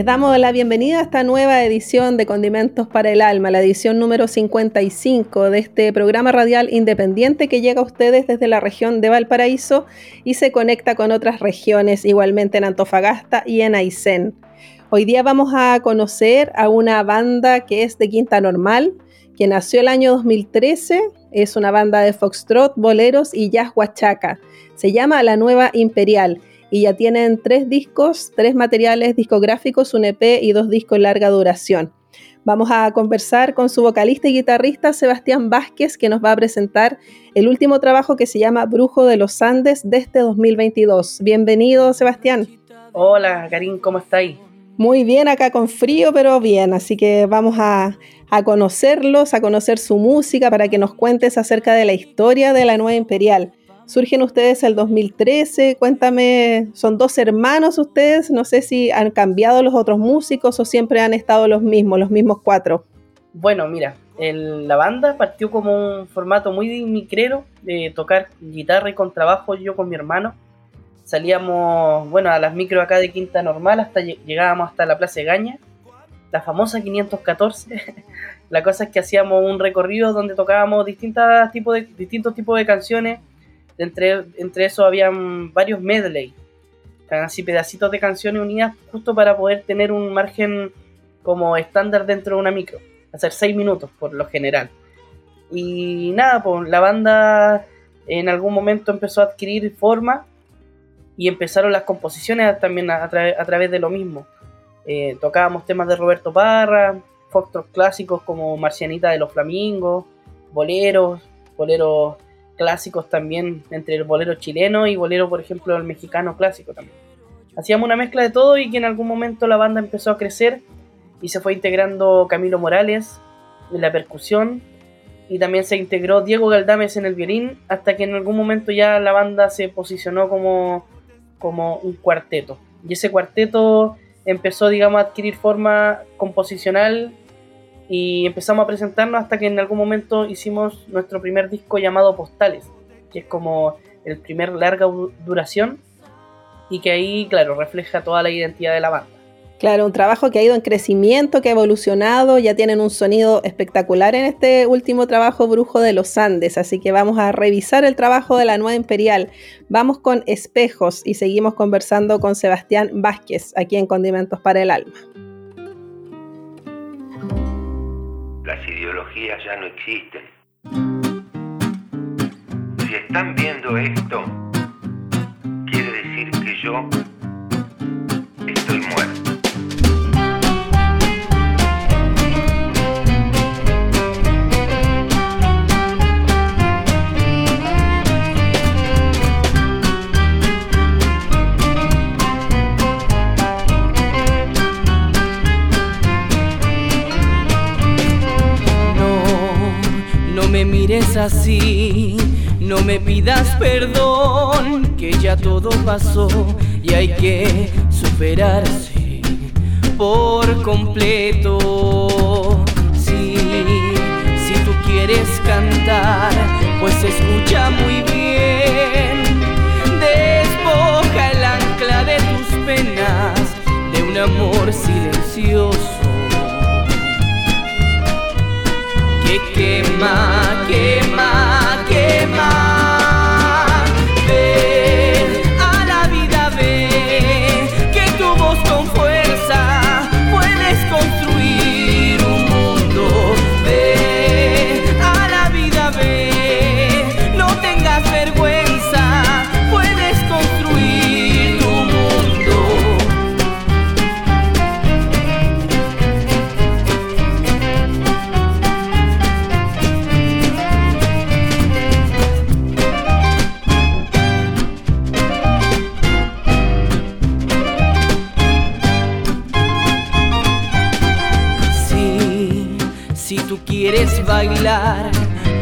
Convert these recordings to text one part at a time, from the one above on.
Les damos la bienvenida a esta nueva edición de Condimentos para el Alma, la edición número 55 de este programa radial independiente que llega a ustedes desde la región de Valparaíso y se conecta con otras regiones, igualmente en Antofagasta y en Aysén. Hoy día vamos a conocer a una banda que es de Quinta Normal, que nació el año 2013, es una banda de foxtrot, boleros y jazz huachaca. Se llama La Nueva Imperial y ya tienen tres discos, tres materiales discográficos, un EP y dos discos de larga duración. Vamos a conversar con su vocalista y guitarrista Sebastián Vázquez, que nos va a presentar el último trabajo que se llama Brujo de los Andes de este 2022. Bienvenido, Sebastián. Hola, Karim, ¿cómo estáis? Muy bien, acá con frío, pero bien. Así que vamos a, a conocerlos, a conocer su música, para que nos cuentes acerca de la historia de la Nueva Imperial. Surgen ustedes el 2013, cuéntame, son dos hermanos ustedes, no sé si han cambiado los otros músicos o siempre han estado los mismos, los mismos cuatro. Bueno, mira, la banda partió como un formato muy micrero de tocar guitarra y contrabajo yo con mi hermano. Salíamos, bueno, a las micro acá de Quinta Normal hasta llegábamos hasta la Plaza Gaña, la famosa 514. la cosa es que hacíamos un recorrido donde tocábamos distintos tipos de canciones entre, entre eso habían varios medley, así pedacitos de canciones unidas justo para poder tener un margen como estándar dentro de una micro, hacer seis minutos por lo general. Y nada, pues la banda en algún momento empezó a adquirir forma y empezaron las composiciones también a, través de lo mismo. Eh, tocábamos temas de Roberto Parra, foxtrot clásicos como Marcianita de los Flamingos, boleros, boleros clásicos también entre el bolero chileno y bolero, por ejemplo, el mexicano clásico también. Hacíamos una mezcla de todo y que en algún momento la banda empezó a crecer y se fue integrando Camilo Morales en la percusión y también se integró Diego Galdames en el violín hasta que en algún momento ya la banda se posicionó como, como un cuarteto. Y ese cuarteto empezó, digamos, a adquirir forma composicional y empezamos a presentarnos hasta que en algún momento hicimos nuestro primer disco llamado Postales, que es como el primer larga duración y que ahí, claro, refleja toda la identidad de la banda. Claro, un trabajo que ha ido en crecimiento, que ha evolucionado, ya tienen un sonido espectacular en este último trabajo Brujo de los Andes, así que vamos a revisar el trabajo de la Nueva Imperial. Vamos con espejos y seguimos conversando con Sebastián Vázquez aquí en Condimentos para el Alma. Las ideologías ya no existen. Si están viendo esto, quiere decir que yo estoy muerto. Mires así, no me pidas perdón, que ya todo pasó y hay que superarse por completo. Sí, si tú quieres cantar, pues escucha muy bien. Despoja el ancla de tus penas de un amor silencioso que quema, quema, quema.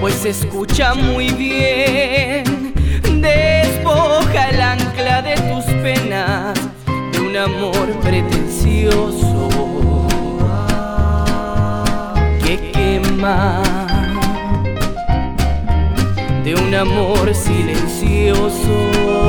Pues escucha muy bien. Despoja el ancla de tus penas de un amor pretencioso que quema. De un amor silencioso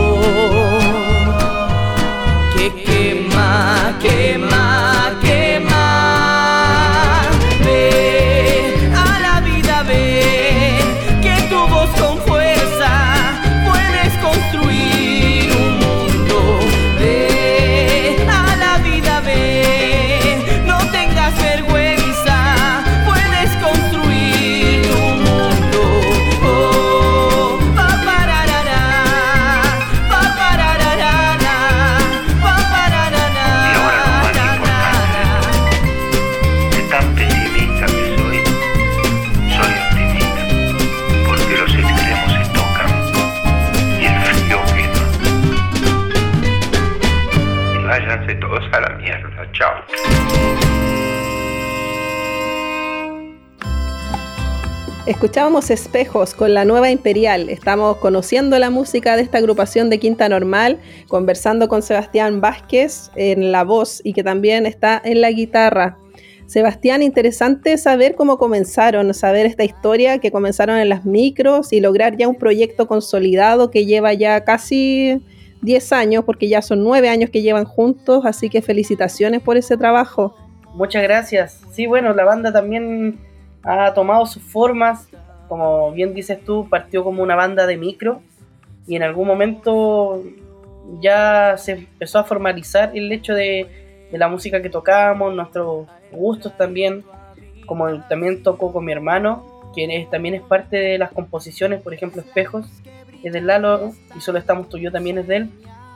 Escuchábamos Espejos con la nueva Imperial. Estamos conociendo la música de esta agrupación de Quinta Normal, conversando con Sebastián Vázquez en la voz y que también está en la guitarra. Sebastián, interesante saber cómo comenzaron, saber esta historia que comenzaron en las micros y lograr ya un proyecto consolidado que lleva ya casi 10 años, porque ya son 9 años que llevan juntos, así que felicitaciones por ese trabajo. Muchas gracias. Sí, bueno, la banda también ha tomado sus formas. Como bien dices tú, partió como una banda de micro y en algún momento ya se empezó a formalizar el hecho de, de la música que tocábamos, nuestros gustos también, como también tocó con mi hermano, quien es, también es parte de las composiciones, por ejemplo, Espejos, es del Lalo y solo estamos tú y yo también es de él.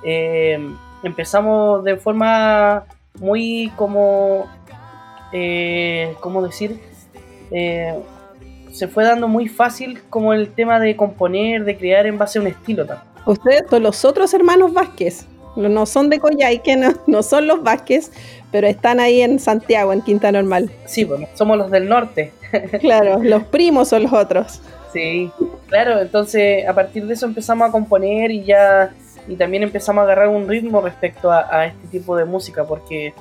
Eh, empezamos de forma muy como, eh, ¿cómo decir? Eh, se fue dando muy fácil como el tema de componer, de crear en base a un estilo también. Ustedes son los otros hermanos Vázquez. No son de Coyhaique, no, no son los Vázquez, pero están ahí en Santiago, en Quinta Normal. Sí, bueno, somos los del norte. Claro, los primos son los otros. Sí, claro, entonces a partir de eso empezamos a componer y ya y también empezamos a agarrar un ritmo respecto a, a este tipo de música porque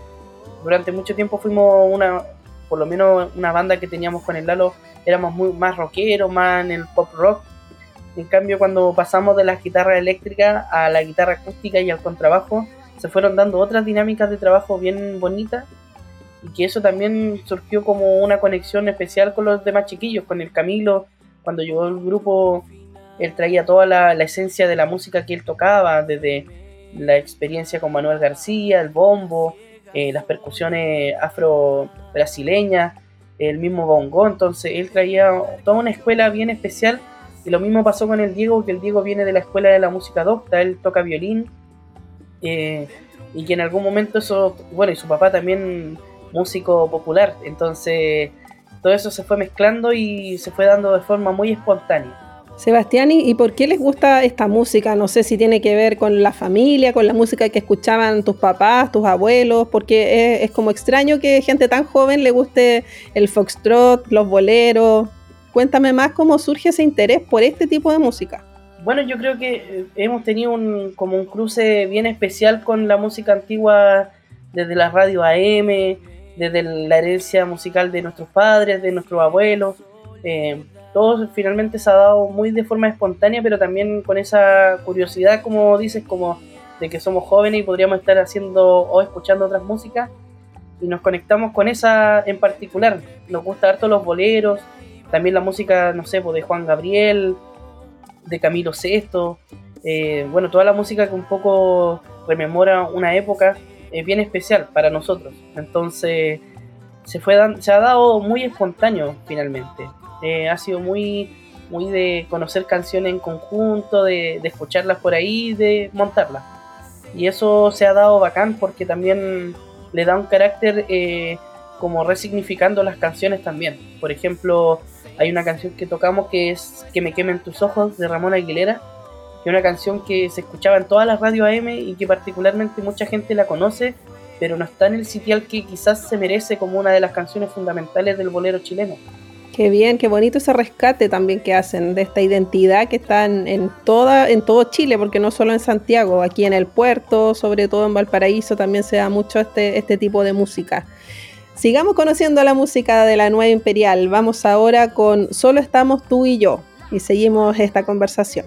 durante mucho tiempo fuimos una, por lo menos una banda que teníamos con el Lalo, éramos muy más rockeros, más en el pop rock. En cambio, cuando pasamos de las guitarras eléctricas a la guitarra acústica y al contrabajo, se fueron dando otras dinámicas de trabajo bien bonitas y que eso también surgió como una conexión especial con los demás chiquillos, con el Camilo, cuando llegó el grupo, él traía toda la, la esencia de la música que él tocaba, desde la experiencia con Manuel García, el bombo, eh, las percusiones afro-brasileñas, el mismo bongo, entonces él traía toda una escuela bien especial. Y lo mismo pasó con el Diego, que el Diego viene de la escuela de la música docta, él toca violín. Eh, y que en algún momento eso, bueno, y su papá también músico popular, entonces todo eso se fue mezclando y se fue dando de forma muy espontánea. Sebastián, ¿y por qué les gusta esta música? No sé si tiene que ver con la familia, con la música que escuchaban tus papás, tus abuelos, porque es, como extraño que gente tan joven le guste el foxtrot, los boleros. Cuéntame más cómo surge ese interés por este tipo de música. Bueno, yo creo que eh, hemos tenido un, como un cruce bien especial con la música antigua desde la radio AM, desde la herencia musical de nuestros padres, de nuestros abuelos. Eh, todo finalmente se ha dado muy de forma espontánea, pero también con esa curiosidad, como dices, como de que somos jóvenes y podríamos estar haciendo o escuchando otras músicas y nos conectamos con esa en particular. Nos gusta harto los boleros, también la música, no sé, pues de Juan Gabriel, de Camilo Sesto, eh, bueno, toda la música que un poco rememora una época es bien especial para nosotros. Entonces se, fue se ha dado muy espontáneo finalmente. Eh, ha sido muy, muy de conocer canciones en conjunto, de, escucharlas por ahí, de montarlas. Y eso se ha dado bacán porque también le da un carácter eh, como resignificando las canciones también. Por ejemplo, hay una canción que tocamos que es Que me quemen tus ojos de Ramón Aguilera, que es una canción que se escuchaba en todas las radios AM y que particularmente mucha gente la conoce, pero no está en el sitial que quizás se merece como una de las canciones fundamentales del bolero chileno. Qué bien, qué bonito ese rescate también que hacen de esta identidad que está en, toda, en todo Chile, porque no solo en Santiago, aquí en el puerto, sobre todo en Valparaíso, también se da mucho este, este tipo de música. Sigamos conociendo la música de la Nueva Imperial. Vamos ahora con Solo estamos tú y yo y seguimos esta conversación.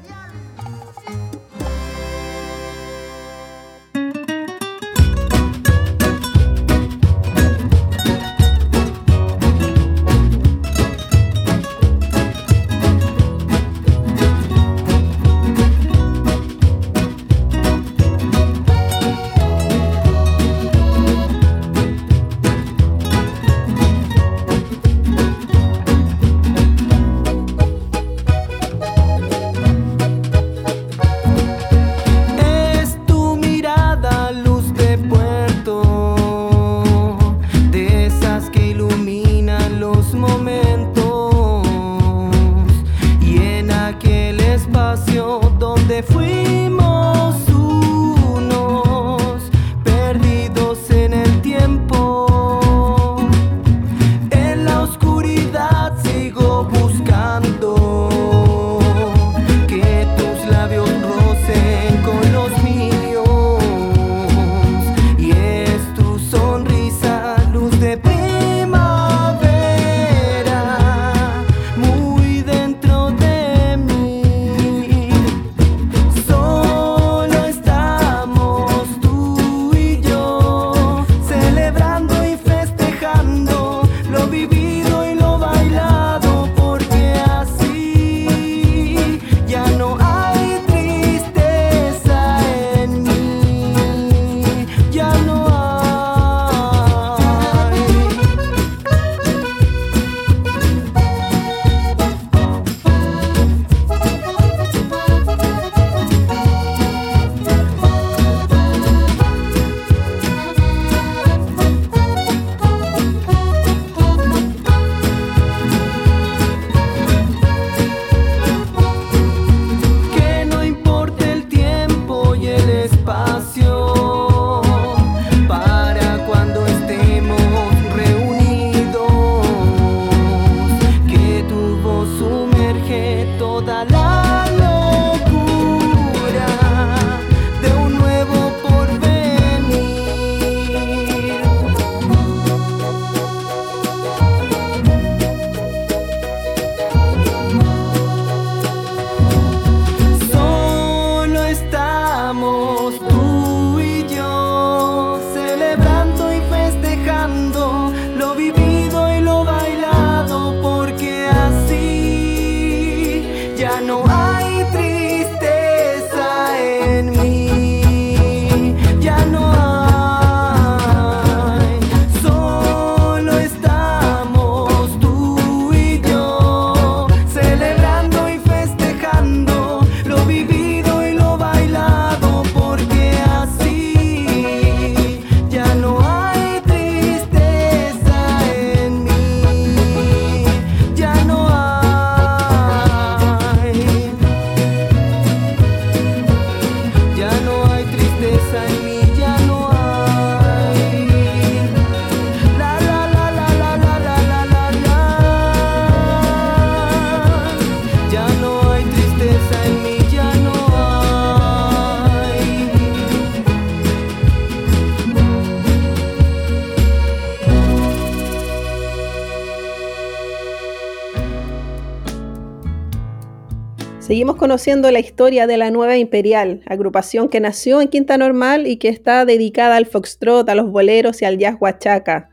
Conociendo la historia de la Nueva Imperial, agrupación que nació en Quinta Normal y que está dedicada al foxtrot, a los boleros y al jazz huachaca.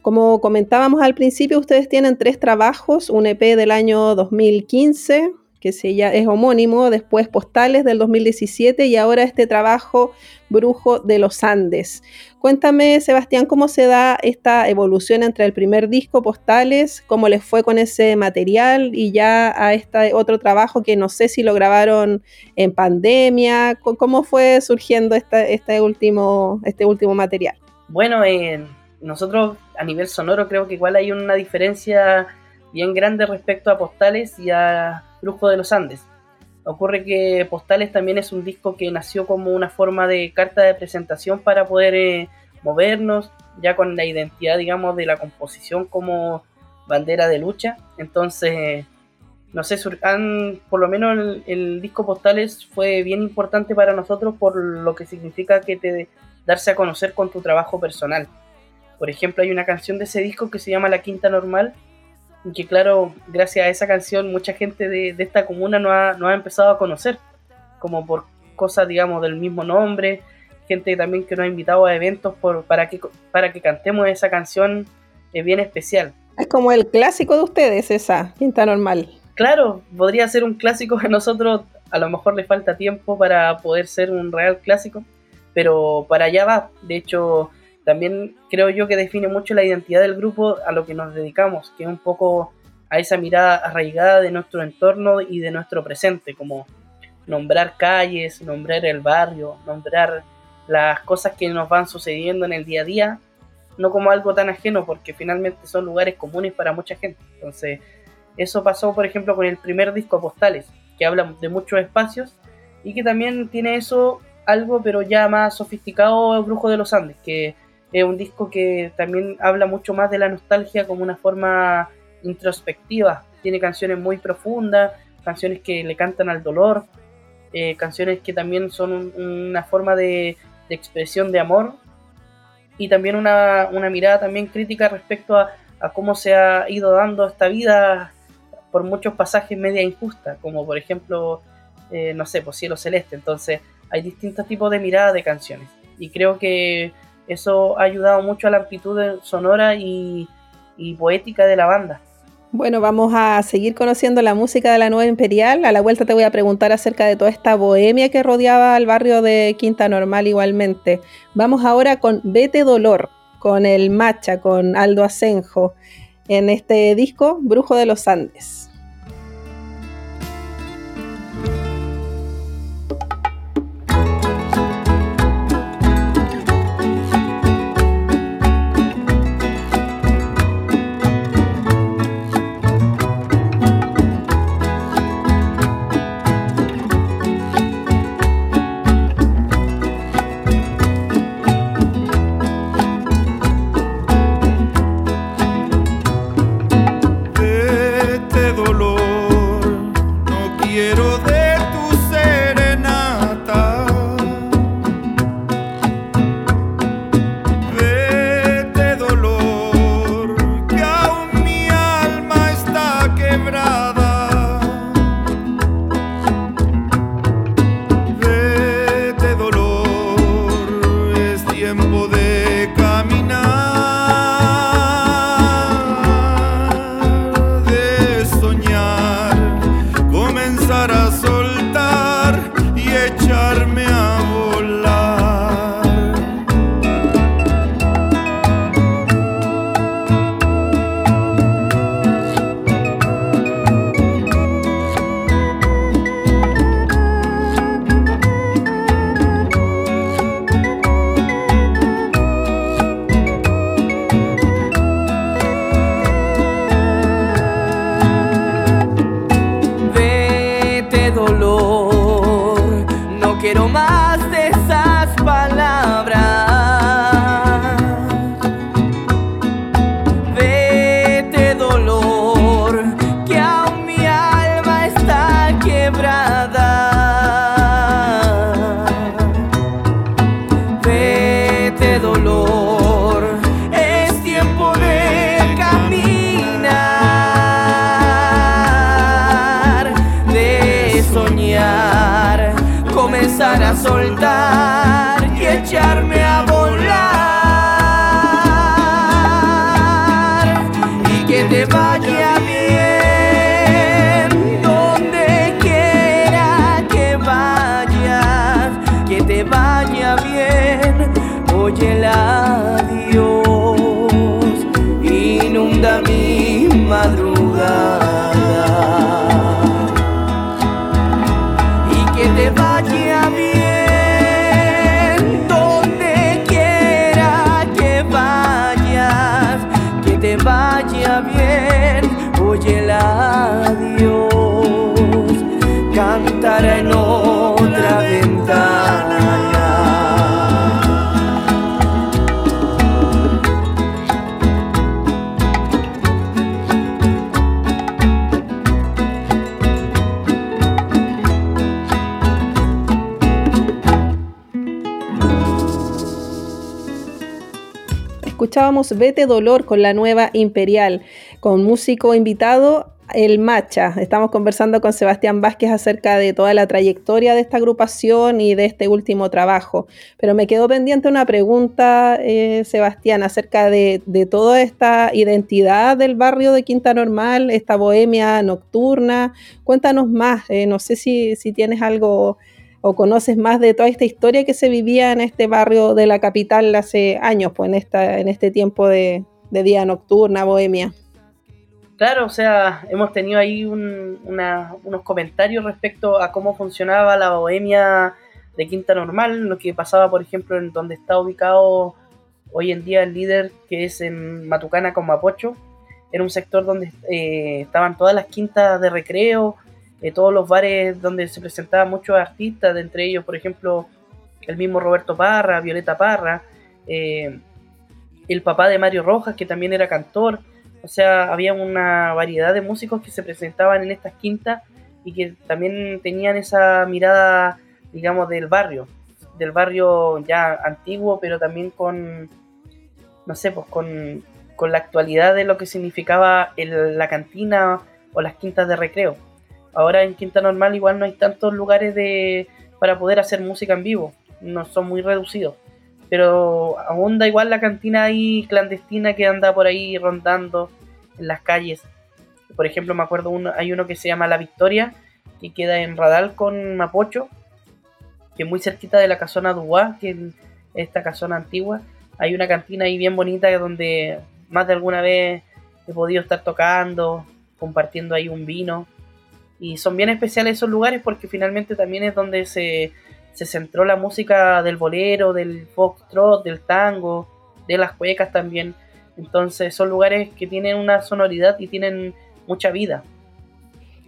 Como comentábamos al principio, ustedes tienen tres trabajos, un EP del año 2015, que es homónimo, después Postales del 2017 y ahora este trabajo Brujo de los Andes. Cuéntame, Sebastián, cómo se da esta evolución entre el primer disco, Postales, cómo les fue con ese material y ya a este otro trabajo que no sé si lo grabaron en pandemia, cómo fue surgiendo este, último, este último material. Bueno, nosotros a nivel sonoro creo que igual hay una diferencia bien grande respecto a Postales y a Brujo de los Andes. Ocurre que Postales también es un disco que nació como una forma de carta de presentación para poder eh, movernos, ya con la identidad, digamos, de la composición como bandera de lucha. Entonces, no sé, han, por lo menos el, disco Postales fue bien importante para nosotros por lo que significa que te darse a conocer con tu trabajo personal. Por ejemplo, hay una canción de ese disco que se llama La Quinta Normal, y que claro, gracias a esa canción mucha gente de, esta comuna no ha, ha, empezado a conocer, como por cosas, digamos, del mismo nombre, gente también que nos ha invitado a eventos por, para, que, para que cantemos esa canción es bien especial. Es como el clásico de ustedes, esa Quinta Normal. Claro, podría ser un clásico a nosotros, a lo mejor le falta tiempo para poder ser un real clásico, pero para allá va. De hecho, también creo yo que define mucho la identidad del grupo a lo que nos dedicamos, que es un poco a esa mirada arraigada de nuestro entorno y de nuestro presente, como nombrar calles, nombrar el barrio, nombrar las cosas que nos van sucediendo en el día a día, no como algo tan ajeno, porque finalmente son lugares comunes para mucha gente. Entonces, eso pasó, por ejemplo, con el primer disco Postales, que habla de muchos espacios y que también tiene eso algo, pero ya más sofisticado, Brujo de los Andes, que es un disco que también habla mucho más de la nostalgia como una forma introspectiva. Tiene canciones muy profundas, canciones que le cantan al dolor, eh, canciones que también son una forma de, expresión de amor y también una, mirada también crítica respecto a, cómo se ha ido dando esta vida por muchos pasajes media injusta, como por ejemplo, eh, no sé, por pues, Cielo Celeste. Entonces hay distintos tipos de miradas de canciones y creo que eso ha ayudado mucho a la amplitud sonora y, y poética de la banda. Bueno, vamos a seguir conociendo la música de la Nueva Imperial. A la vuelta te voy a preguntar acerca de toda esta bohemia que rodeaba al barrio de Quinta Normal igualmente. Vamos ahora con Vete Dolor, con el Macha, con Aldo Asenjo, en este disco Brujo de los Andes. Y que te vaya bien donde escuchábamos Vete Dolor con la nueva Imperial, con músico invitado el Macha. Estamos conversando con Sebastián Vázquez acerca de toda la trayectoria de esta agrupación y de este último trabajo. Pero me quedó pendiente una pregunta, eh, Sebastián, acerca de, toda esta identidad del barrio de Quinta Normal, esta bohemia nocturna. Cuéntanos más, eh, no sé si, tienes algo o conoces más de toda esta historia que se vivía en este barrio de la capital hace años, pues en, esta, en este tiempo de, día nocturna, bohemia. Claro, o sea, hemos tenido ahí unos comentarios respecto a cómo funcionaba la bohemia de Quinta Normal, lo que pasaba, por ejemplo, en donde está ubicado hoy en día el líder, que es en Matucana con Mapocho. Era un sector donde eh, estaban todas las quintas de recreo, eh, todos los bares donde se presentaban muchos artistas, de entre ellos, por ejemplo, el mismo Roberto Parra, Violeta Parra, eh, el papá de Mario Rojas, que también era cantor. O sea, había una variedad de músicos que se presentaban en estas quintas y que también tenían esa mirada, digamos, del barrio, del barrio ya antiguo, pero también con, no sé, pues con, la actualidad de lo que significaba la cantina o las quintas de recreo. Ahora en Quinta Normal igual no hay tantos lugares de, para poder hacer música en vivo, no son muy reducidos pero abunda igual la cantina clandestina que anda por ahí rondando en las calles. Por ejemplo, me acuerdo, uno, hay uno que se llama La Victoria, que queda en Radal con Mapocho, que es muy cerquita de la casona Duá, que es esta casona antigua. Hay una cantina ahí bien bonita donde más de alguna vez he podido estar tocando, compartiendo ahí un vino. Y son bien especiales esos lugares porque finalmente también es donde se se centró la música del bolero, del foxtrot, del tango, de las cuecas también. Entonces son lugares que tienen una sonoridad y tienen mucha vida.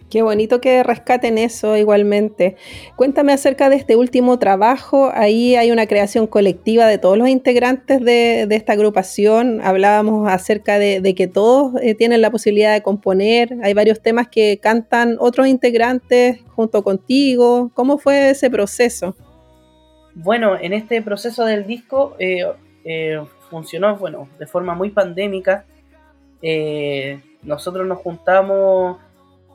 Qué bonito que rescaten eso igualmente. Cuéntame acerca de este último trabajo. Ahí hay una creación colectiva de todos los integrantes de, esta agrupación. Hablábamos acerca de, que todos eh, tienen la posibilidad de componer. Hay varios temas que cantan otros integrantes junto contigo. ¿Cómo fue ese proceso? Bueno, en este proceso del disco eh, eh, funcionó bueno, de forma muy pandémica. nosotros nos juntamos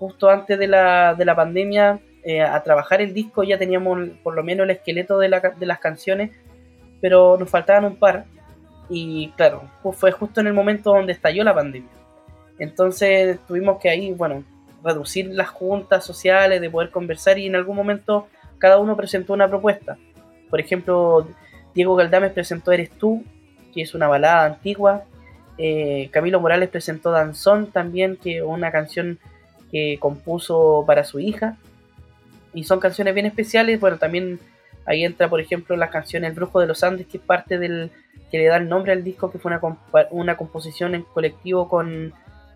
justo antes de la, de la pandemia eh, a trabajar el disco, ya teníamos por lo menos el esqueleto de, las canciones, pero nos faltaban un par. Y claro, fue justo en el momento donde estalló la pandemia. Entonces tuvimos que ahí, bueno, reducir las juntas sociales, de poder conversar y en algún momento cada uno presentó una propuesta. Por ejemplo, Diego Galdames presentó Eres tú, que es una balada antigua. Eh, Camilo Morales presentó Danzón también, que es una canción que compuso para su hija. Y son canciones bien especiales. Bueno, también ahí entra, por ejemplo, la canción El Brujo de los Andes, que es parte del que le da el nombre al disco, que fue una, una composición en colectivo con,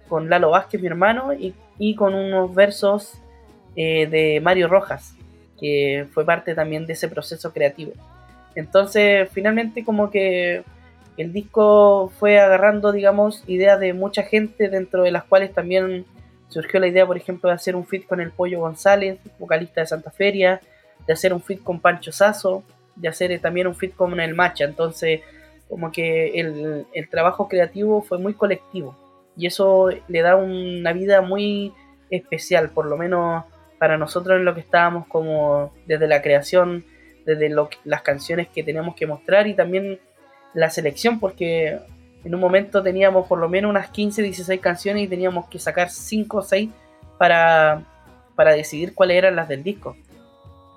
con Lalo Vázquez, mi hermano, y, y con unos versos eh, de Mario Rojas, que fue parte también de ese proceso creativo. Entonces, finalmente, como que el disco fue agarrando, digamos, ideas de mucha gente, dentro de las cuales también surgió la idea, por ejemplo, de hacer un fit con el Pollo González, vocalista de Santa Feria, de hacer un fit con Pancho Sazo, de hacer eh, también un fit con el Macha. Entonces, como que el, trabajo creativo fue muy colectivo y eso le da una vida muy especial, por lo menos para nosotros en lo que estábamos como desde la creación, desde lo, las canciones que teníamos que mostrar y también la selección, porque en un momento teníamos por lo menos unas 15, 16 canciones y teníamos que sacar 5 o 6 para, para decidir cuáles eran las del disco.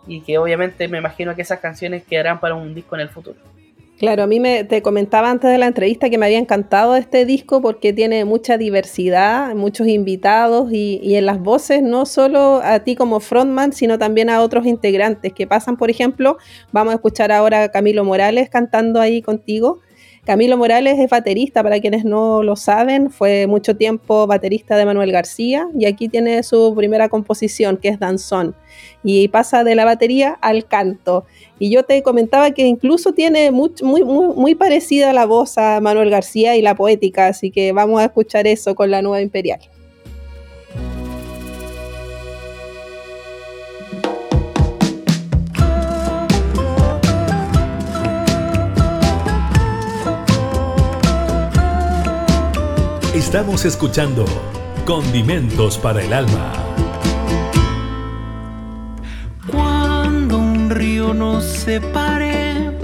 Y que obviamente me imagino que esas canciones quedarán para un disco en el futuro. Claro, a mí me, te comentaba antes de la entrevista que me había encantado este disco porque tiene mucha diversidad, muchos invitados y, y, en las voces no solo a ti como frontman, sino también a otros integrantes que pasan, por ejemplo, vamos a escuchar ahora a Camilo Morales cantando ahí contigo Camilo Morales es baterista, para quienes no lo saben, fue mucho tiempo baterista de Manuel García y aquí tiene su primera composición, que es Danzón, y pasa de la batería al canto. Y yo te comentaba que incluso tiene muy, parecida la voz a Manuel García y la poética, así que vamos a escuchar eso con la nueva Imperial. Estamos escuchando Condimentos para el Alma. Cuando un río nos separe,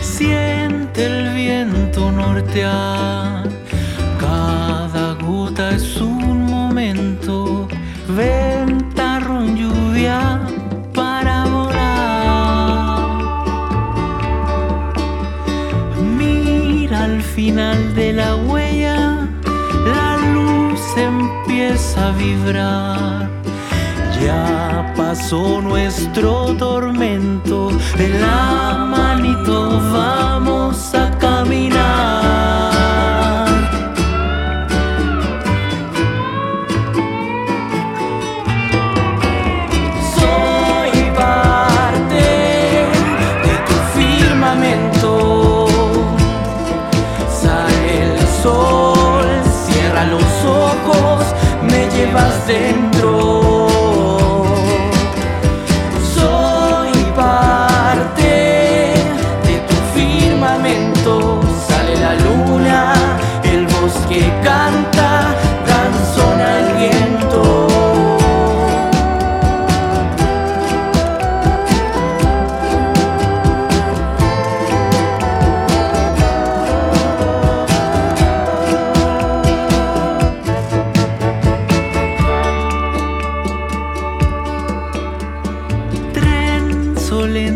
siente el viento nortear. Ya pasó nuestro tormento, de la manito vamos a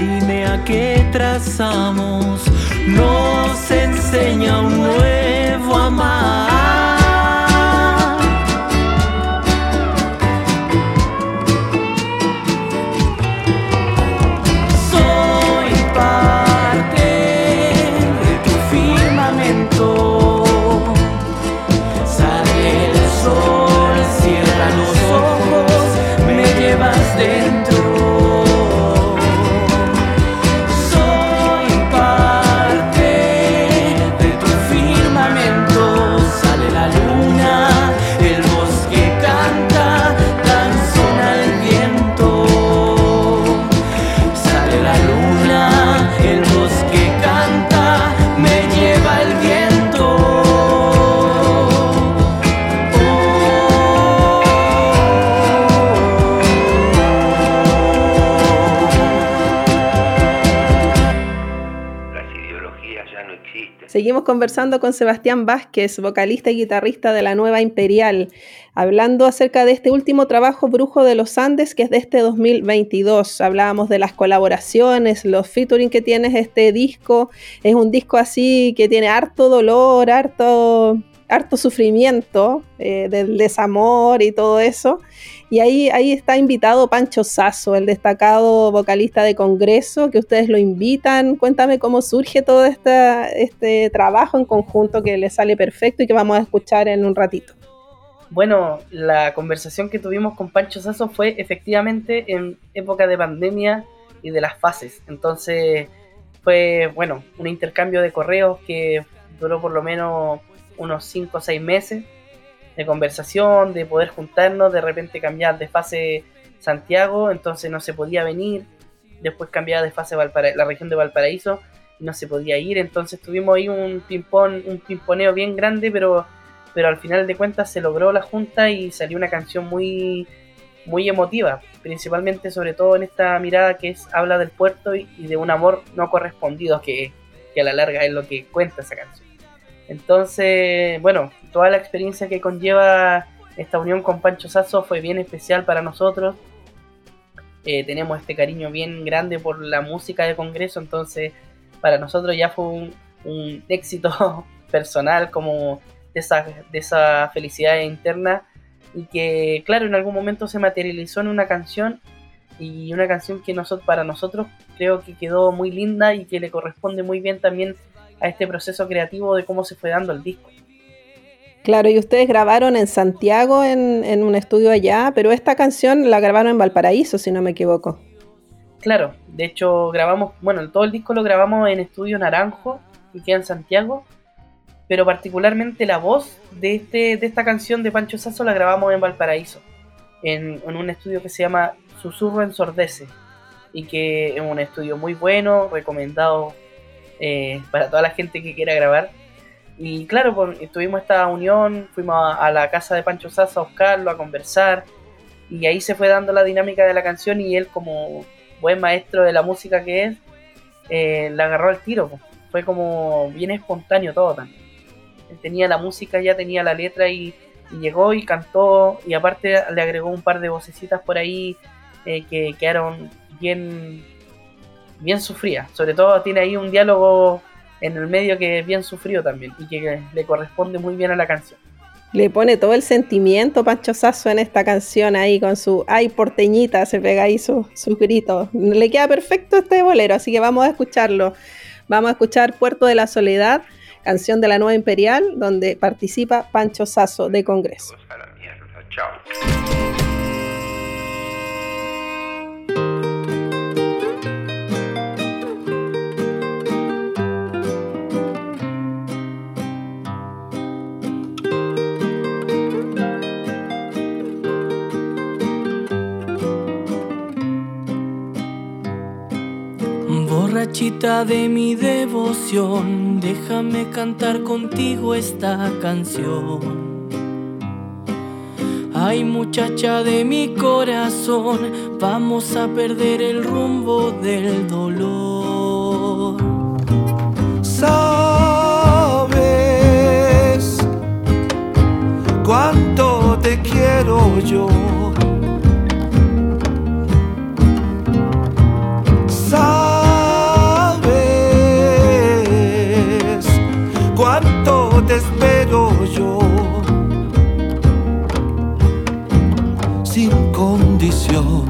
línea que trazamos nos enseña un nuevo amar. Conversando con Sebastián Vázquez, vocalista y guitarrista de la Nueva Imperial, hablando acerca de este último trabajo Brujo de los Andes, que es de este 2022. Hablábamos de las colaboraciones, los featuring que tienes este disco. Es un disco así que tiene harto dolor, harto, harto sufrimiento, eh, del desamor y todo eso. Y ahí, ahí está invitado Pancho Sasso, el destacado vocalista de Congreso, que ustedes lo invitan. Cuéntame cómo surge todo este trabajo en conjunto que le sale perfecto y que vamos a escuchar en un ratito. Bueno, la conversación que tuvimos con Pancho Sasso fue efectivamente en época de pandemia y de las fases. Entonces fue, bueno, un intercambio de correos que duró por lo menos unos 5 o 6 meses de conversación, de poder juntarnos, de repente cambiar de fase Santiago, entonces no se podía venir, después cambiaba de fase la región de Valparaíso y no se podía ir, entonces tuvimos ahí un ping-pong, un pimponeo bien grande, pero, pero al final de cuentas se logró la junta y salió una canción muy, muy emotiva, principalmente sobre todo en esta mirada que es habla del puerto y, de un amor no correspondido que, que a la larga es lo que cuenta esa canción. Entonces, bueno, toda la experiencia que conlleva esta unión con Pancho Sasso fue bien especial para nosotros. Eh, tenemos este cariño bien grande por la música de Congreso, entonces para nosotros ya fue un, éxito personal como de esa, de esa felicidad interna y que claro en algún momento se materializó en una canción y una canción que nosotros, para nosotros creo que quedó muy linda y que le corresponde muy bien también a este proceso creativo de cómo se fue dando el disco. Claro, y ustedes grabaron en Santiago en, en, un estudio allá, pero esta canción la grabaron en Valparaíso, si no me equivoco. Claro, de hecho grabamos, bueno, todo el disco lo grabamos en Estudio Naranjo, que queda en Santiago, pero particularmente la voz de, este, de esta canción de Pancho Sasso la grabamos en Valparaíso, en, en un estudio que se llama Susurro en Sordece, y que es un estudio muy bueno, recomendado eh, para toda la gente que quiera grabar. Y claro, pues, tuvimos esta unión, fuimos a, la casa de Pancho Sasso a buscarlo, a conversar, y ahí se fue dando la dinámica de la canción y él como buen maestro de la música que es, eh, la agarró al tiro. Fue como bien espontáneo todo también. Él tenía la música, ya tenía la letra y, llegó y cantó y aparte le agregó un par de vocecitas por ahí eh, que quedaron bien, bien sufridas. Sobre todo tiene ahí un diálogo en el medio que es bien sufrido también y que le corresponde muy bien a la canción. Le pone todo el sentimiento Pancho Sasso en esta canción ahí con su ay porteñita, se pega ahí sus su gritos. Le queda perfecto este bolero, así que vamos a escucharlo. Vamos a escuchar Puerto de la Soledad, canción de la Nueva Imperial, donde participa Pancho Sasso de Congreso. Borrachita de mi devoción, déjame cantar contigo esta canción. Ay muchacha de mi corazón, vamos a perder el rumbo del dolor. Sabes cuánto te quiero yo te espero yo. Sin condición.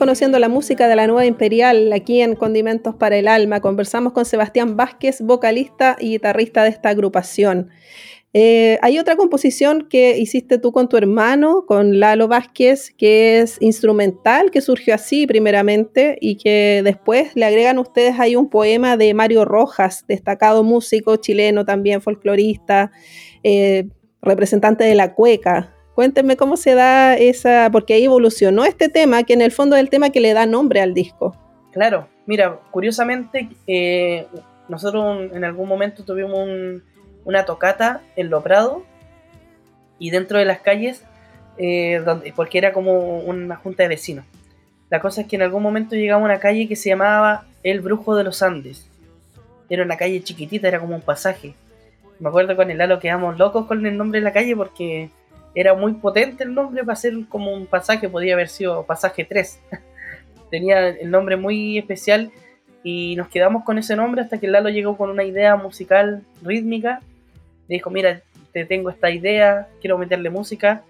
Conociendo la música de la nueva Imperial aquí en Condimentos para el Alma. Conversamos con Sebastián Vázquez, vocalista y guitarrista de esta agrupación. Eh, hay otra composición que hiciste tú con tu hermano, con Lalo Vázquez, que es instrumental, que surgió así primeramente y que después le agregan ustedes ahí un poema de Mario Rojas, destacado músico chileno también, folclorista, eh, representante de la cueca. Cuéntenme cómo se da esa, porque ahí evolucionó este tema, que en el fondo es el tema que le da nombre al disco. Claro, mira, curiosamente, eh, nosotros en algún momento tuvimos una tocata en Lo Prado y dentro de las calles, eh, donde, porque era como una junta de vecinos. La cosa es que en algún momento llegamos a una calle que se llamaba El Brujo de los Andes. Era una calle chiquitita, era como un pasaje. Me acuerdo con el Lalo quedamos locos con el nombre de la calle porque era muy potente el nombre para ser como un pasaje, podría haber sido pasaje 3. Tenía el nombre muy especial y nos quedamos con ese nombre hasta que Lalo llegó con una idea musical rítmica. dijo, mira, te tengo esta idea, quiero meterle música.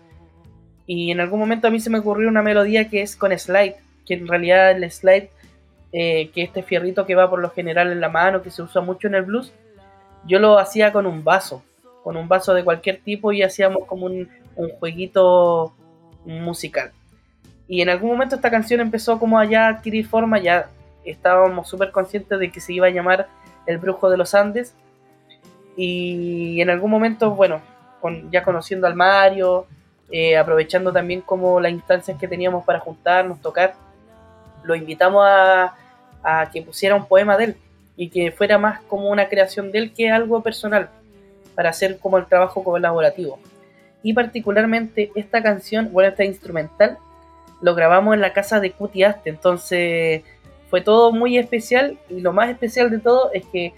Y en algún momento a mí se me ocurrió una melodía que es con slide, que en realidad el slide, eh, que este fierrito que va por lo general en la mano, que se usa mucho en el blues, yo lo hacía con un vaso, con un vaso de cualquier tipo y hacíamos como un, un jueguito musical. Y en algún momento esta canción empezó como a ya adquirir forma, ya estábamos súper conscientes de que se iba a llamar El Brujo de los Andes. Y en algún momento, bueno, con, ya conociendo al Mario, eh, aprovechando también como las instancias que teníamos para juntarnos, tocar, lo invitamos a, a que pusiera un poema de él y que fuera más como una creación de él que algo personal, para hacer como el trabajo colaborativo. Y particularmente esta canción, bueno, esta instrumental, lo grabamos en la casa de Cutiaste, entonces fue todo muy especial y lo más especial de todo es que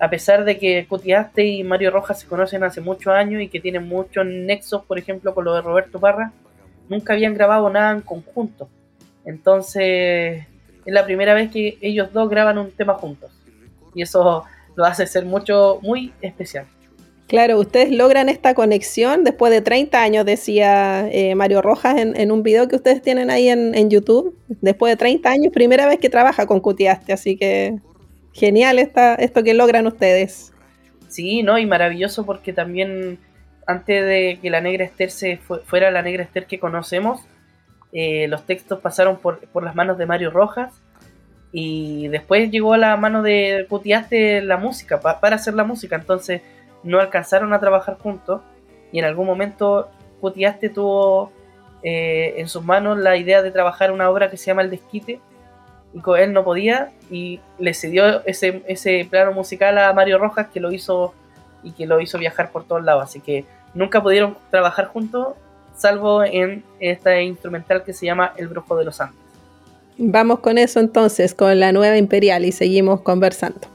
a pesar de que Cutiaste y Mario Rojas se conocen hace muchos años y que tienen muchos nexos, por ejemplo, con lo de Roberto Parra, nunca habían grabado nada en conjunto. Entonces, es la primera vez que ellos dos graban un tema juntos. Y eso lo hace ser mucho, muy especial. Claro, ustedes logran esta conexión después de 30 años, decía eh, Mario Rojas en, un video que ustedes tienen ahí en, YouTube. Después de 30 años, primera vez que trabaja con Cutiaste, así que genial esta, esto que logran ustedes. Sí, ¿no? Y maravilloso porque también antes de que la Negra Esther se fuera la Negra Esther que conocemos, eh, los textos pasaron por, las manos de Mario Rojas y después llegó a la mano de Cutiaste la música, para hacer la música. Entonces no alcanzaron a trabajar juntos y en algún momento Cutiaste tuvo eh, en sus manos la idea de trabajar una obra que se llama El Desquite y con él no podía y le cedió ese, ese plano musical a Mario Rojas que lo hizo y que lo hizo viajar por todos lados así que nunca pudieron trabajar juntos salvo en esta instrumental que se llama El Brujo de los Andes. Vamos con eso entonces, con la nueva Imperial y seguimos conversando.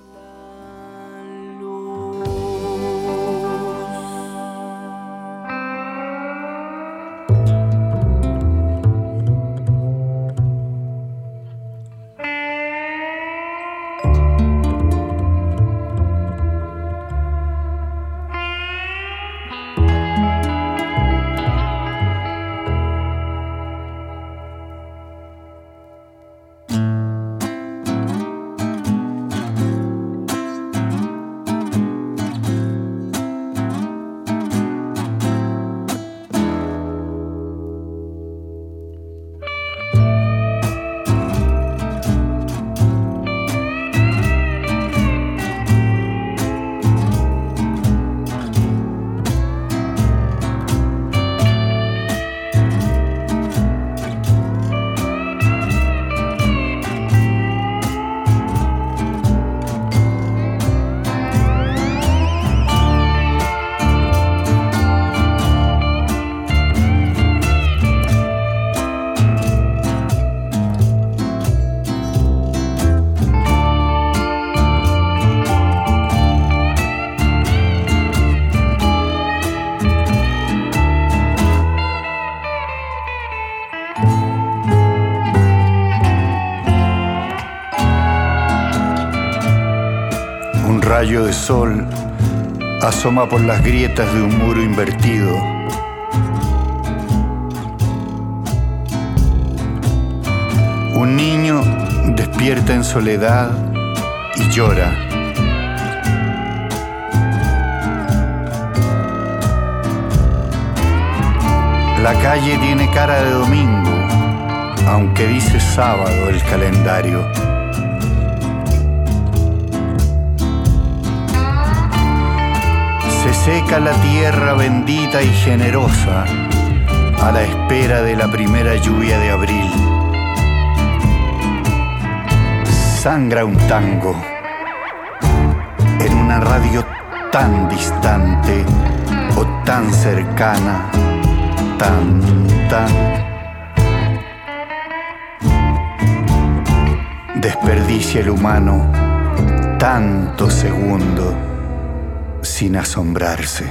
Rayo de sol asoma por las grietas de un muro invertido. Un niño despierta en soledad y llora. La calle tiene cara de domingo, aunque dice sábado el calendario. Seca la tierra bendita y generosa a la espera de la primera lluvia de abril. Sangra un tango. una radio tan distante o tan cercana, tan, tan. Desperdicia el humano tanto segundo sin asombrarse.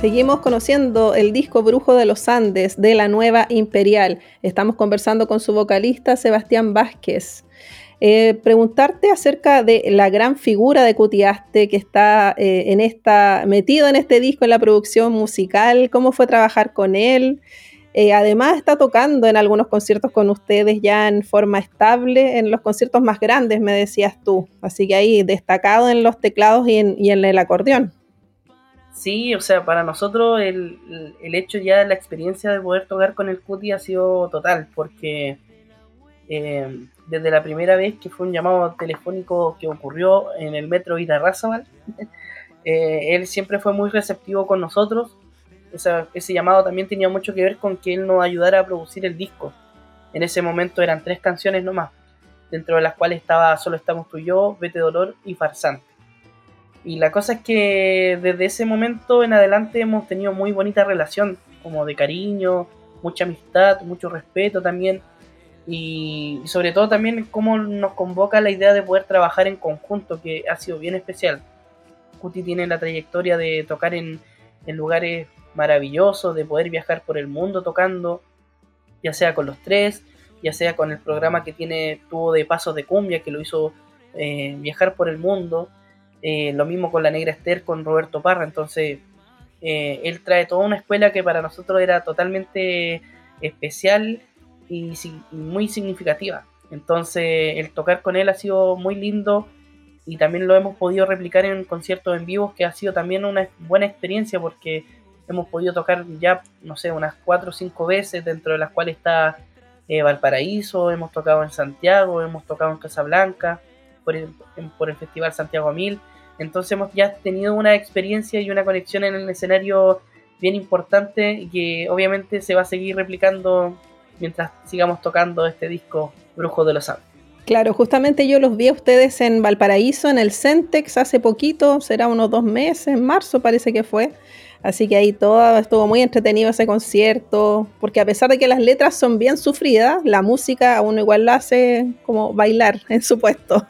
Seguimos conociendo el disco Brujo de los Andes de la Nueva Imperial. Estamos conversando con su vocalista Sebastián Vázquez. Eh, preguntarte acerca de la gran figura de Cutiaste que está eh, en esta, metido en este disco en la producción musical, cómo fue trabajar con él. Eh, además está tocando en algunos conciertos con ustedes ya en forma estable, en los conciertos más grandes, me decías tú. Así que ahí destacado en los teclados y en el acordeón. Sí, o sea, para nosotros el, el, hecho ya de la experiencia de poder tocar con el Cuti ha sido total, porque eh, desde la primera vez que fue un llamado telefónico que ocurrió en el metro Irarrázaval, eh, él siempre fue muy receptivo con nosotros. O sea, ese llamado también tenía mucho que ver con que él nos ayudara a producir el disco. En ese momento eran tres canciones nomás, dentro de las cuales estaba Solo estamos tú y yo, Vete Dolor y Farsante. Y la cosa es que desde ese momento en adelante hemos tenido muy bonita relación, como de cariño, mucha amistad, mucho respeto también. Y, sobre todo también cómo nos convoca la idea de poder trabajar en conjunto, que ha sido bien especial. Cuti tiene la trayectoria de tocar en, lugares maravillosos, de poder viajar por el mundo tocando, ya sea con los tres, ya sea con el programa que tiene, tuvo de Pasos de Cumbia, que lo hizo eh, viajar por el mundo. Eh, lo mismo con la Negra Esther, con Roberto Parra. Entonces, eh, él trae toda una escuela que para nosotros era totalmente especial y, muy significativa. Entonces, el tocar con él ha sido muy lindo y también lo hemos podido replicar en conciertos en vivo, que ha sido también una buena experiencia porque hemos podido tocar ya, no sé, unas cuatro o cinco veces, dentro de las cuales está eh, Valparaíso, hemos tocado en Santiago, hemos tocado en Casablanca por el, por el Festival Santiago Mil. Entonces hemos ya tenido una experiencia y una conexión en el escenario bien importante y que obviamente se va a seguir replicando mientras sigamos tocando este disco Brujo de los Andes. Claro, justamente yo los vi a ustedes en Valparaíso, en el Centex, hace poquito, será unos dos meses, en marzo parece que fue. Así que ahí todo estuvo muy entretenido ese concierto, porque a pesar de que las letras son bien sufridas, la música a uno igual la hace como bailar en su puesto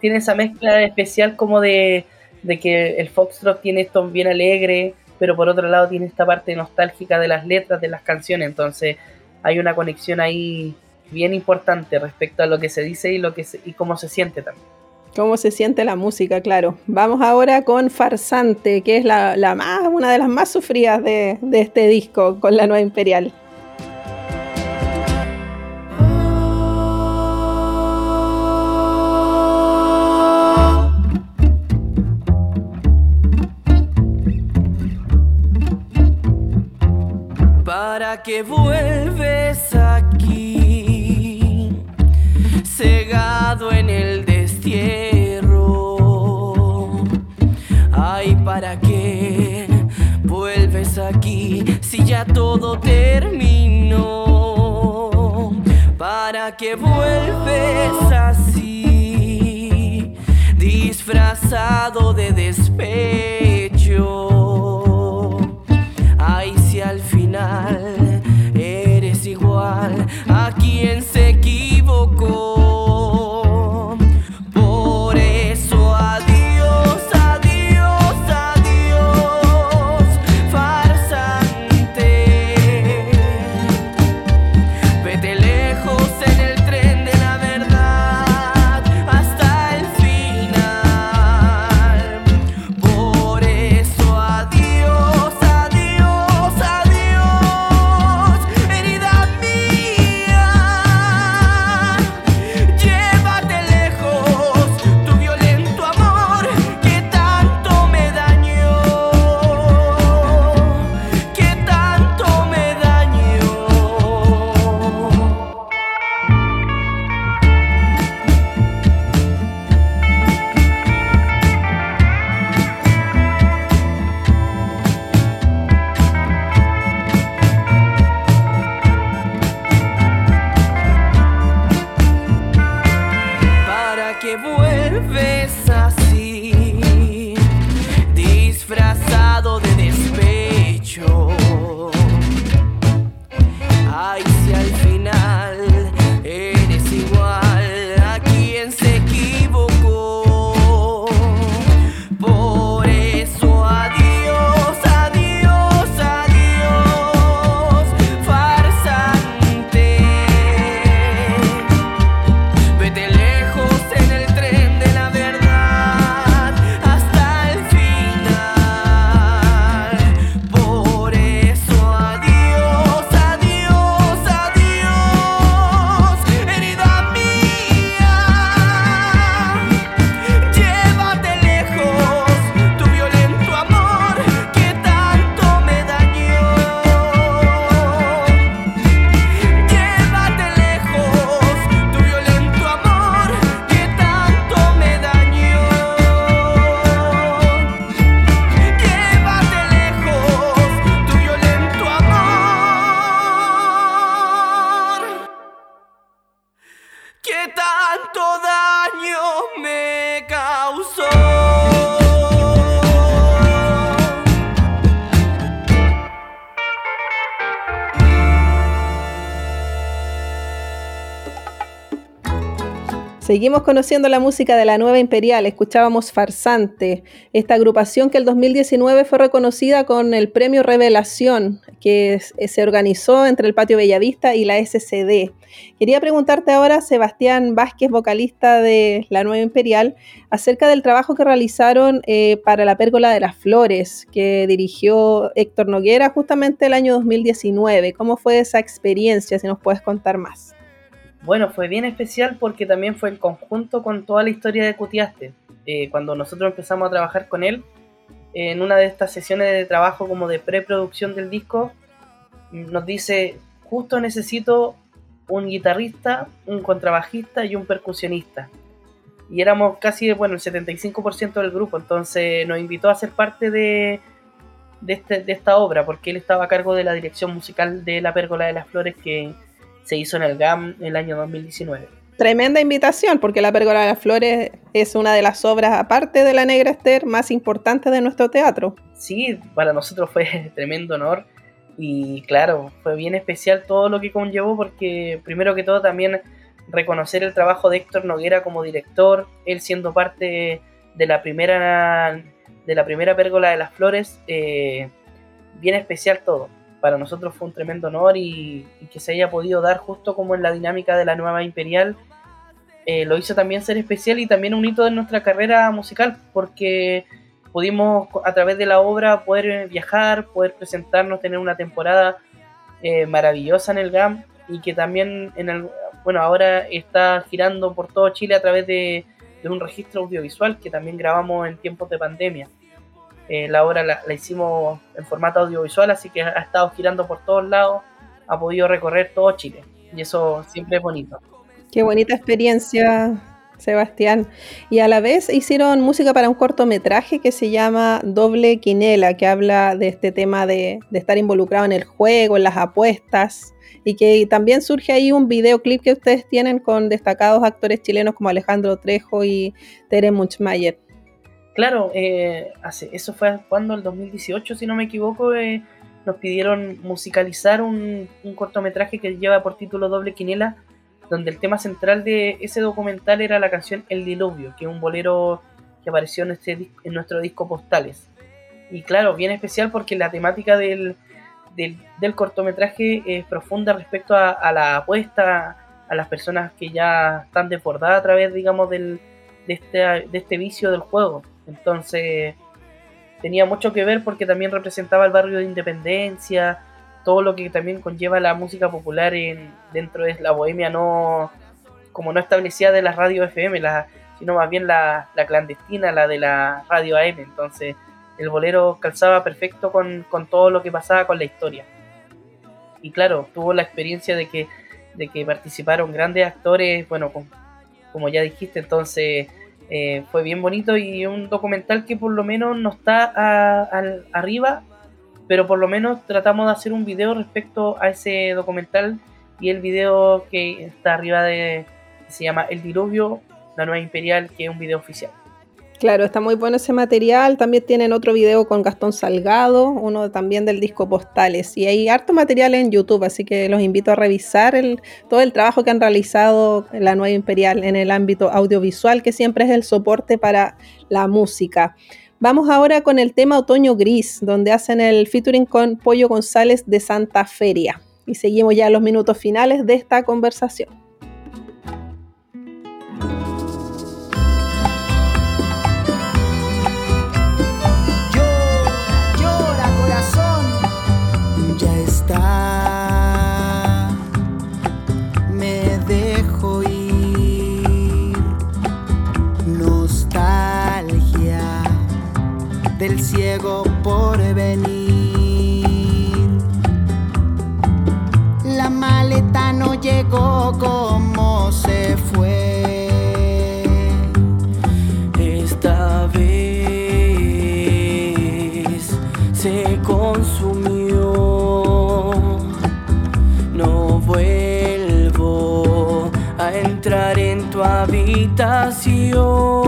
tiene esa mezcla especial como de, que el foxtrot tiene esto bien alegre, pero por otro lado tiene esta parte nostálgica de las letras de las canciones, entonces hay una conexión ahí bien importante respecto a lo que se dice y lo que y cómo se siente también. Cómo se siente la música, claro. Vamos ahora con Farsante, que es la, más, una de las más sufridas de, de este disco con la Nueva Imperial. para que aquí, cegado en el destierro. Ay, ¿para qué vuelves aquí si ya todo terminó? ¿Para qué vuelves así, disfrazado de despecho? Seguimos conociendo la música de la Nueva Imperial. Escuchábamos Farsante, esta agrupación que el 2019 fue reconocida con el premio Revelación, que es- se organizó entre el Patio Bellavista y la SCD. Quería preguntarte ahora, Sebastián Vázquez, vocalista de la Nueva Imperial, acerca del trabajo que realizaron eh, para la Pérgola de las Flores, que dirigió Héctor Noguera justamente el año 2019. ¿Cómo fue esa experiencia? Si nos puedes contar más. Bueno, fue bien especial porque también fue en conjunto con toda la historia de Cutiaste. Eh, cuando nosotros empezamos a trabajar con él, en una de estas sesiones de trabajo como de preproducción del disco, nos dice, justo necesito un guitarrista, un contrabajista y un percusionista. Y éramos casi, bueno, el 75% del grupo, entonces nos invitó a ser parte de, de, este- de esta obra, porque él estaba a cargo de la dirección musical de La Pérgola de las Flores que se hizo en el GAM en el año 2019. Tremenda invitación, porque La Pérgola de las Flores es una de las obras, aparte de La Negra Esther, más importantes de nuestro teatro. Sí, para nosotros fue tremendo honor y claro, fue bien especial todo lo que conllevó porque primero que todo también reconocer el trabajo de Héctor Noguera como director, él siendo parte de la primera de la primera pérgola de las flores, eh, bien especial todo. Para nosotros fue un tremendo honor y, que se haya podido dar justo como en la dinámica de la nueva imperial, eh, lo hizo también ser especial y también un hito de nuestra carrera musical porque pudimos a través de la obra poder eh, viajar, poder presentarnos, tener una temporada eh, maravillosa en el GAM y que también en el, bueno, ahora está girando por todo Chile a través de, de un registro audiovisual que también grabamos en tiempos de pandemia. Eh, la obra la, la hicimos en formato audiovisual, así que ha estado girando por todos lados, ha podido recorrer todo Chile y eso siempre es bonito. Qué bonita experiencia, Sebastián. Y a la vez hicieron música para un cortometraje que se llama Doble Quinela, que habla de este tema de, de estar involucrado en el juego, en las apuestas, y que también surge ahí un videoclip que ustedes tienen con destacados actores chilenos como Alejandro Trejo y Tere Muchmayer. Claro, eh, hace, eso fue cuando, el 2018, si no me equivoco, eh, nos pidieron musicalizar un, un cortometraje que lleva por título Doble Quinela, donde el tema central de ese documental era la canción El Diluvio, que es un bolero que apareció en, este, en nuestro disco Postales. Y claro, bien especial porque la temática del, del, del cortometraje es profunda respecto a, a la apuesta, a las personas que ya están desbordadas a través, digamos, del, de, este, de este vicio del juego. Entonces tenía mucho que ver porque también representaba el barrio de Independencia, todo lo que también conlleva la música popular en, dentro de la bohemia no como no establecida de las radios FM, la, sino más bien la, la clandestina, la de la radio AM. Entonces el bolero calzaba perfecto con, con todo lo que pasaba con la historia. Y claro, tuvo la experiencia de que, de que participaron grandes actores, bueno, como ya dijiste, entonces eh, fue bien bonito y un documental que por lo menos no está a- al- arriba, pero por lo menos tratamos de hacer un video respecto a ese documental y el video que está arriba de se llama El Diluvio La Nueva Imperial, que es un video oficial. Claro, está muy bueno ese material. También tienen otro video con Gastón Salgado, uno también del disco Postales. Y hay harto material en YouTube, así que los invito a revisar todo el trabajo que han realizado la Nueva Imperial en el ámbito audiovisual, que siempre es el soporte para la música. Vamos ahora con el tema Otoño Gris, donde hacen el featuring con Pollo González de Santa Feria. Y seguimos ya los minutos finales de esta conversación. Del ciego por venir. La maleta no llegó como se fue. Esta vez se consumió. No vuelvo a entrar en tu habitación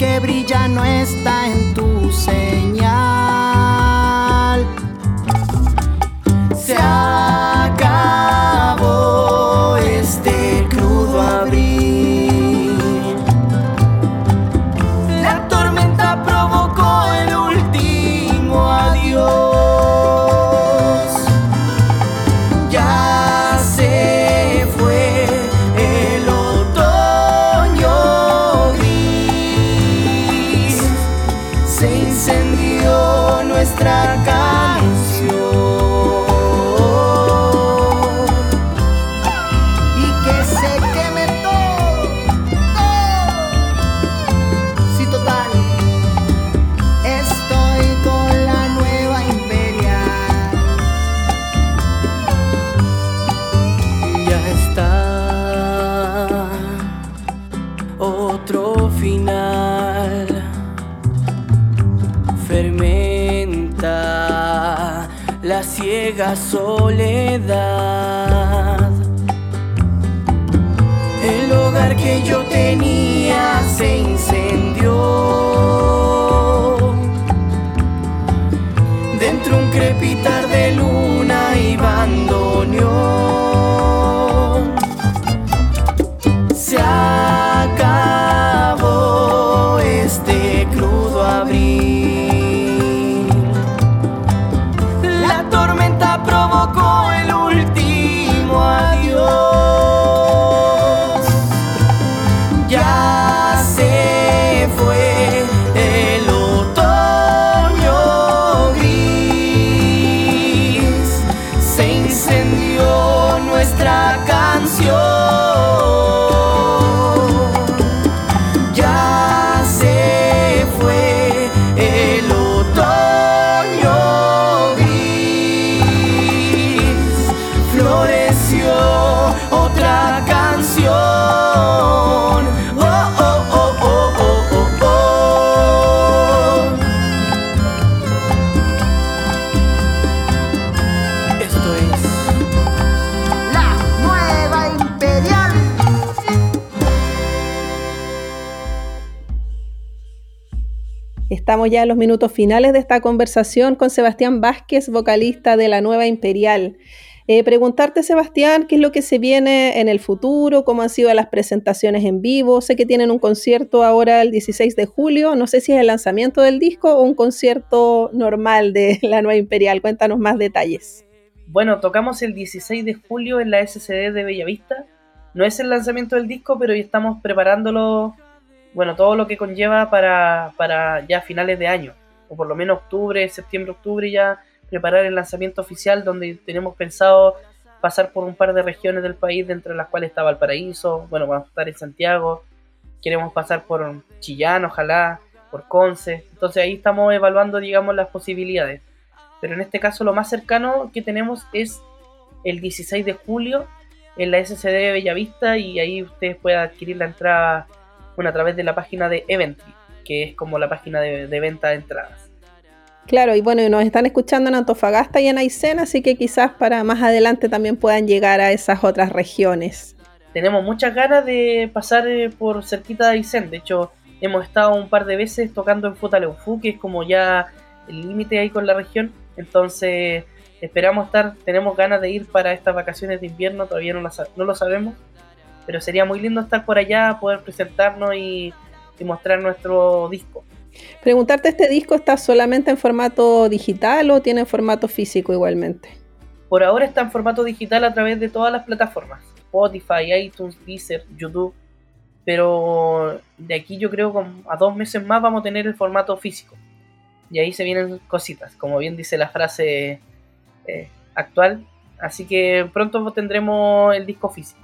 que brilla no está en tu señal. Estamos ya en los minutos finales de esta conversación con Sebastián Vázquez, vocalista de la Nueva Imperial. Eh, preguntarte, Sebastián, qué es lo que se viene en el futuro, cómo han sido las presentaciones en vivo. Sé que tienen un concierto ahora el 16 de julio. No sé si es el lanzamiento del disco o un concierto normal de la Nueva Imperial. Cuéntanos más detalles. Bueno, tocamos el 16 de julio en la SCD de Bellavista. No es el lanzamiento del disco, pero ya estamos preparándolo, bueno, todo lo que conlleva para, para ya finales de año, o por lo menos octubre, septiembre, octubre ya preparar el lanzamiento oficial donde tenemos pensado pasar por un par de regiones del país, dentro de las cuales está Valparaíso, bueno, vamos a estar en Santiago, queremos pasar por Chillán, ojalá, por Conce, entonces ahí estamos evaluando, digamos, las posibilidades. Pero en este caso lo más cercano que tenemos es el 16 de julio en la SCD de Bellavista y ahí ustedes pueden adquirir la entrada bueno, a través de la página de Eventry, que es como la página de, de venta de entradas. Claro, y bueno, nos están escuchando en Antofagasta y en Aysén, así que quizás para más adelante también puedan llegar a esas otras regiones. tenemos muchas ganas de pasar eh, por cerquita de Aysén. De hecho, hemos estado un par de veces tocando en Futaleufú, que es como ya el límite ahí con la región. Entonces, esperamos estar, tenemos ganas de ir para estas vacaciones de invierno, todavía no lo, sabemos. Pero sería muy lindo estar por allá, poder presentarnos y, y mostrar nuestro disco. Preguntarte, ¿este disco está solamente en formato digital o tiene formato físico igualmente? Por ahora está en formato digital a través de todas las plataformas. Spotify, iTunes, Deezer, YouTube. Pero de aquí yo creo que a dos meses más vamos a tener el formato físico. Y ahí se vienen cositas, como bien dice la frase eh, actual. Así que pronto tendremos el disco físico.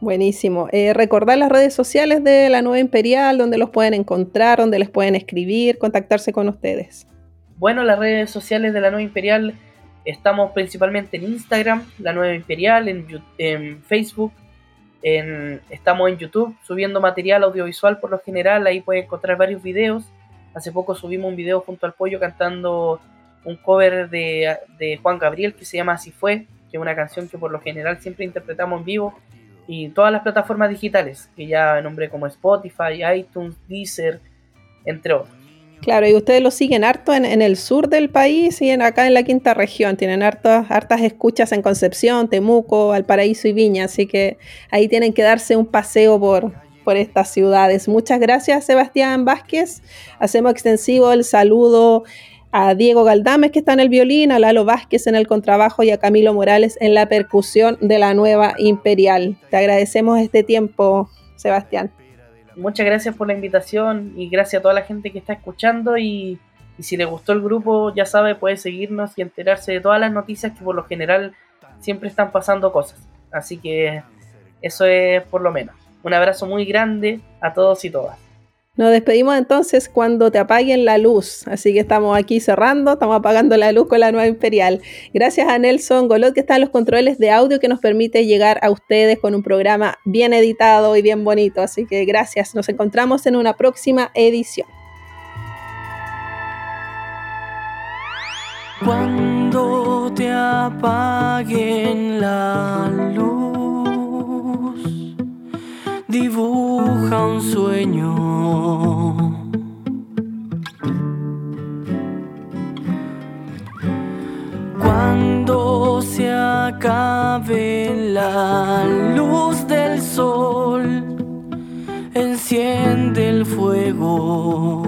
Buenísimo. Eh, recordar las redes sociales de la Nueva Imperial, donde los pueden encontrar, donde les pueden escribir, contactarse con ustedes. Bueno, las redes sociales de la Nueva Imperial estamos principalmente en Instagram, la Nueva Imperial, en, Facebook, estamos en YouTube subiendo material audiovisual por lo general, ahí pueden encontrar varios videos. Hace poco subimos un video junto al pollo cantando un cover de, de Juan Gabriel que se llama Así fue, que es una canción que por lo general siempre interpretamos en vivo y todas las plataformas digitales, que ya nombré como Spotify, iTunes, Deezer, entre otros. Claro, y ustedes lo siguen harto en, el sur del país y acá en la quinta región. Tienen hartas, hartas escuchas en Concepción, Temuco, Valparaíso y Viña, así que ahí tienen que darse un paseo por, por estas ciudades. Muchas gracias, Sebastián Vázquez. Hacemos extensivo el saludo a Diego Galdames que está en el violín, a Lalo Vázquez en el contrabajo y a Camilo Morales en la percusión de la nueva Imperial. Te agradecemos este tiempo, Sebastián. Muchas gracias por la invitación y gracias a toda la gente que está escuchando y, si le gustó el grupo ya sabe puede seguirnos y enterarse de todas las noticias que por lo general siempre están pasando cosas. Así que eso es por lo menos. Un abrazo muy grande a todos y todas. Nos despedimos entonces cuando te apaguen la luz. Así que estamos aquí cerrando, estamos apagando la luz con la nueva Imperial. Gracias a Nelson Golot que está en los controles de audio que nos permite llegar a ustedes con un programa bien editado y bien bonito. Así que gracias. Nos encontramos en una próxima edición. Cuando te apaguen la luz dibuja un sueño. Cuando se acabe la luz del sol, enciende el fuego.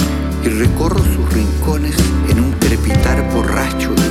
va.